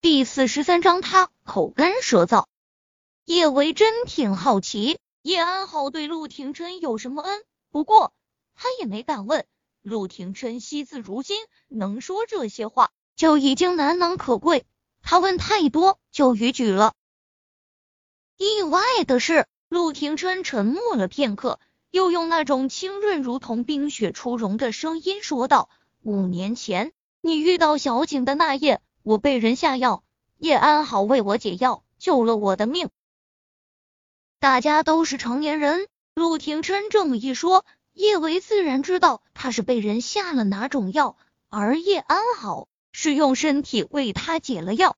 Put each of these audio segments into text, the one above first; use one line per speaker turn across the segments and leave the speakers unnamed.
第四十三章，他口干舌燥。叶维真挺好奇，叶安好对陆廷琛有什么恩？不过他也没敢问。陆廷琛惜字如金，能说这些话就已经难能可贵。他问太多就逾矩了。意外的是，陆廷琛沉默了片刻，又用那种清润如同冰雪初融的声音说道：“五年前，你遇到小景的那夜。”我被人下药，叶安好为我解药，救了我的命。大家都是成年人，陆廷琛这么一说，叶维自然知道他是被人下了哪种药，而叶安好是用身体为他解了药。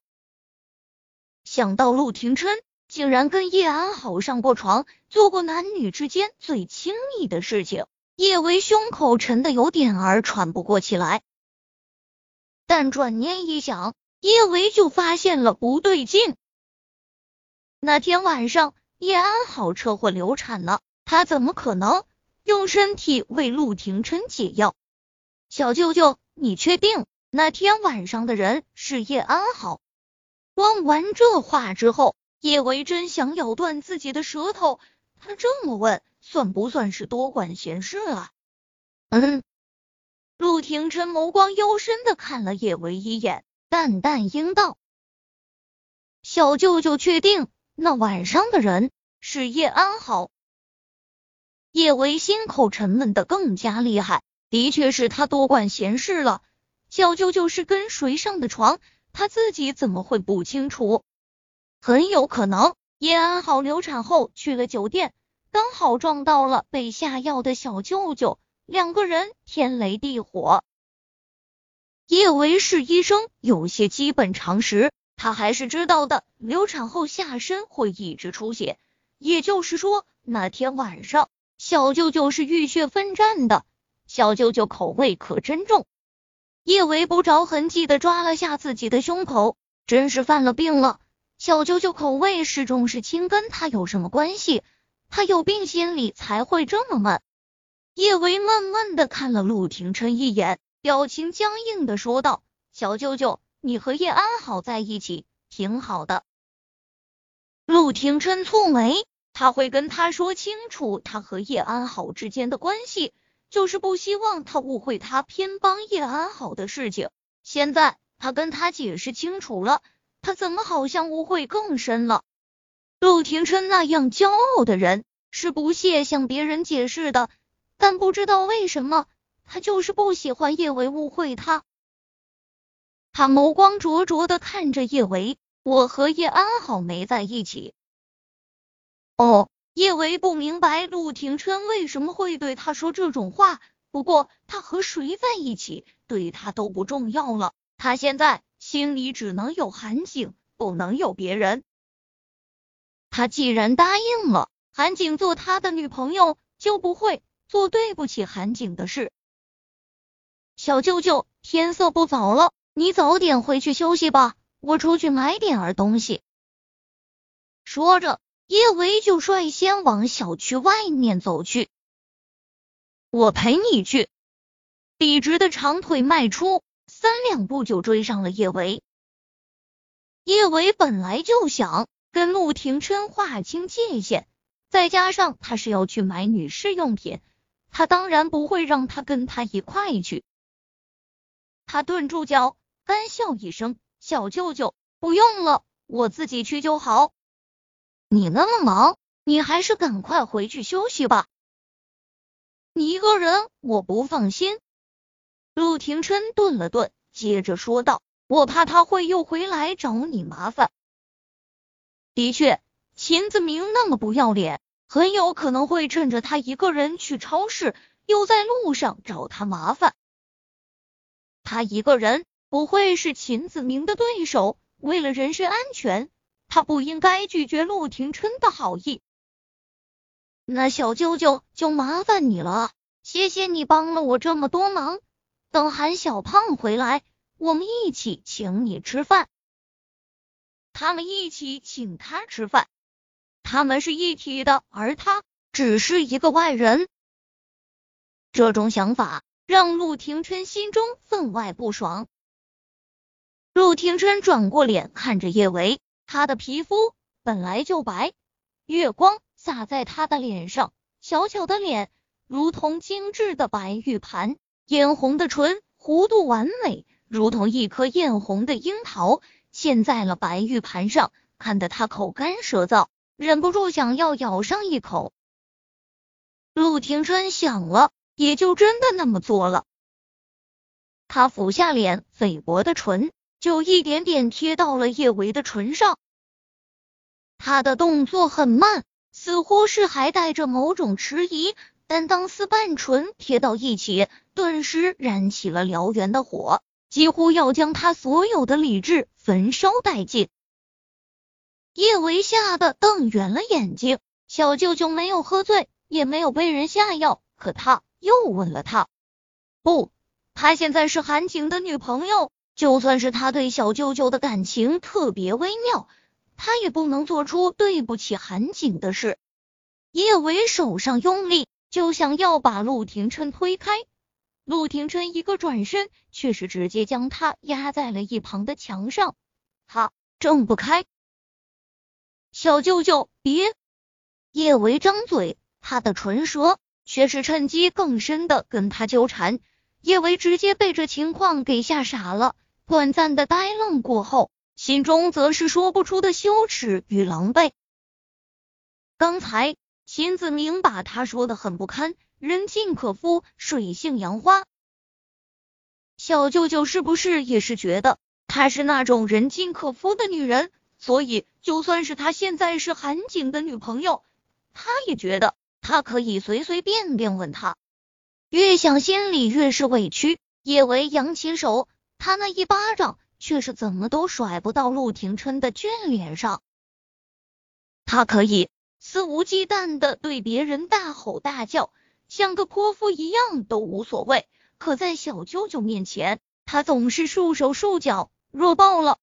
想到陆廷琛竟然跟叶安好上过床，做过男女之间最亲密的事情，叶维胸口沉的有点儿喘不过气来。但转念一想，叶维就发现了不对劲。那天晚上，叶安好车祸流产了，他怎么可能用身体为陆廷琛解药？小舅舅，你确定那天晚上的人是叶安好？说完这话之后，叶维真想咬断自己的舌头。他这么问，算不算是多管闲事啊？嗯。陆廷琛眸光幽深的看了叶维一眼，淡淡应道：“小舅舅确定那晚上的人是叶安好？”叶维心口沉闷的更加厉害，的确是他多管闲事了。小舅舅是跟谁上的床，他自己怎么会不清楚？很有可能叶安好流产后去了酒店，刚好撞到了被下药的小舅舅。两个人天雷地火。叶维是医生，有些基本常识他还是知道的。流产后下身会一直出血，也就是说那天晚上小舅舅是浴血奋战的。小舅舅口味可真重。叶维不着痕迹的抓了下自己的胸口，真是犯了病了。小舅舅口味是重是轻，跟他有什么关系？他有病，心里才会这么闷。叶维闷闷的看了陆廷琛一眼，表情僵硬的说道：“小舅舅，你和叶安好在一起挺好的。”陆廷琛蹙眉，他会跟他说清楚他和叶安好之间的关系，就是不希望他误会他偏帮叶安好的事情。现在他跟他解释清楚了，他怎么好像误会更深了？陆廷琛那样骄傲的人，是不屑向别人解释的。但不知道为什么，他就是不喜欢叶维误会他。他眸光灼灼的看着叶维，我和叶安好没在一起。哦，叶维不明白陆廷琛为什么会对他说这种话。不过他和谁在一起，对他都不重要了。他现在心里只能有韩景，不能有别人。他既然答应了韩景做他的女朋友，就不会。做对不起韩景的事，小舅舅，天色不早了，你早点回去休息吧，我出去买点儿东西。说着，叶维就率先往小区外面走去。我陪你去。笔直的长腿迈出，三两步就追上了叶维。叶维本来就想跟陆廷琛划清界限，再加上他是要去买女士用品。他当然不会让他跟他一块去。他顿住脚，干笑一声：“小舅舅，不用了，我自己去就好。你那么忙，你还是赶快回去休息吧。你一个人，我不放心。”陆廷琛顿了顿，接着说道：“我怕他会又回来找你麻烦。的确，秦子明那么不要脸。”很有可能会趁着他一个人去超市，又在路上找他麻烦。他一个人不会是秦子明的对手。为了人身安全，他不应该拒绝陆廷琛的好意。那小舅舅就麻烦你了，谢谢你帮了我这么多忙。等韩小胖回来，我们一起请你吃饭。他们一起请他吃饭。他们是一体的，而他只是一个外人。这种想法让陆廷琛心中分外不爽。陆廷琛转过脸看着叶维，他的皮肤本来就白，月光洒在他的脸上，小巧的脸如同精致的白玉盘，嫣红的唇弧度完美，如同一颗艳红的樱桃，嵌在了白玉盘上，看得他口干舌燥，忍不住想要咬上一口。陆廷琛想了，也就真的那么做了。他俯下脸，菲薄的唇就一点点贴到了叶维的唇上。他的动作很慢，似乎是还带着某种迟疑，但当丝半唇贴到一起，顿时燃起了燎原的火，几乎要将他所有的理智焚烧殆尽。叶维吓得瞪圆了眼睛。小舅舅没有喝醉，也没有被人下药，可他又问了他。不。他现在是韩景的女朋友，就算是他对小舅舅的感情特别微妙，他也不能做出对不起韩景的事。叶伟手上用力，就想要把陆廷琛推开，陆廷琛一个转身，却是直接将他压在了一旁的墙上，他挣不开。小舅舅，别！叶维张嘴，他的唇舌却是趁机更深的跟他纠缠。叶维直接被这情况给吓傻了，短暂的呆愣过后，心中则是说不出的羞耻与狼狈。刚才秦子明把他说的很不堪，人尽可夫，水性杨花。小舅舅是不是也是觉得她是那种人尽可夫的女人？所以就算是他现在是韩景的女朋友，他也觉得他可以随随便便吻她。越想心里越是委屈，叶维扬起手，他那一巴掌却是怎么都甩不到陆廷琛的俊脸上。他可以肆无忌惮的对别人大吼大叫，像个泼妇一样都无所谓，可在小舅舅面前，他总是束手束脚，弱爆了。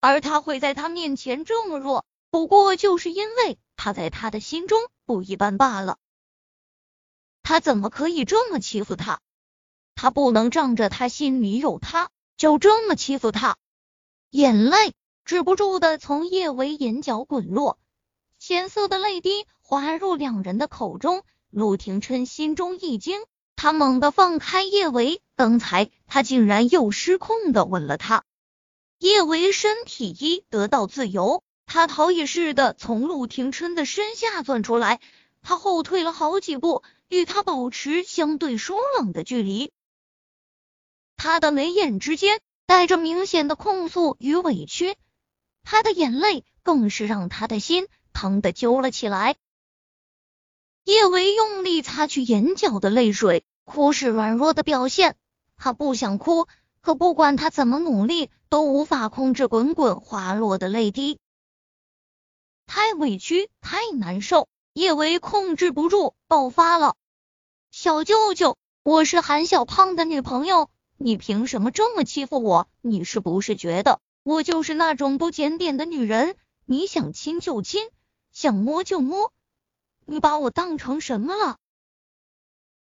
而他会在他面前这么弱，不过就是因为他在他的心中不一般罢了。他怎么可以这么欺负他？他不能仗着他心里有他，就这么欺负他。眼泪止不住的从叶维眼角滚落，咸涩的泪滴滑入两人的口中。陆廷琛心中一惊，他猛地放开叶维，刚才他竟然又失控的吻了他。叶维身体一得到自由，他逃也似的从陆廷琛的身下钻出来，他后退了好几步。与他保持相对疏冷的距离，他的眉眼之间带着明显的控诉与委屈，他的眼泪更是让他的心疼的揪了起来。叶维用力擦去眼角的泪水，哭是软弱的表现，他不想哭，可不管他怎么努力，都无法控制滚滚滑落的泪滴，太委屈，太难受。叶维控制不住爆发了。小舅舅，我是韩小胖的女朋友，你凭什么这么欺负我？你是不是觉得我就是那种不检点的女人？你想亲就亲，想摸就摸，你把我当成什么了？